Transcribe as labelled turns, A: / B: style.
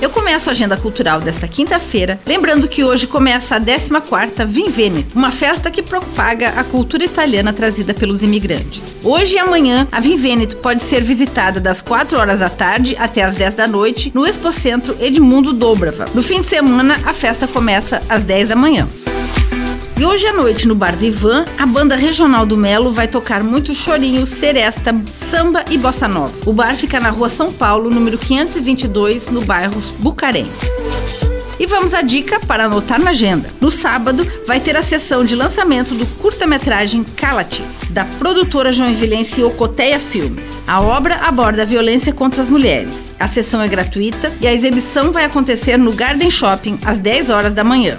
A: Eu começo a agenda cultural desta quinta-feira, lembrando que hoje começa a 14ª Vim Veneto, uma festa que propaga a cultura italiana trazida pelos imigrantes. Hoje e amanhã, a Vim Veneto pode ser visitada das 4 horas da tarde até as 10 da noite no Expocentro Edmundo Dobrava. No fim de semana, a festa começa às 10 da manhã. E hoje à noite, no Bar do Ivan, a banda regional do Melo vai tocar muito chorinho, seresta, samba e bossa nova. O bar fica na rua São Paulo, número 522, no bairro Bucarém. E vamos à dica para anotar na agenda. No sábado, vai ter a sessão de lançamento do curta-metragem Calati, da produtora joinvilense Ocoteia Filmes. A obra aborda a violência contra as mulheres. A sessão é gratuita e a exibição vai acontecer no Garden Shopping às 10 horas da manhã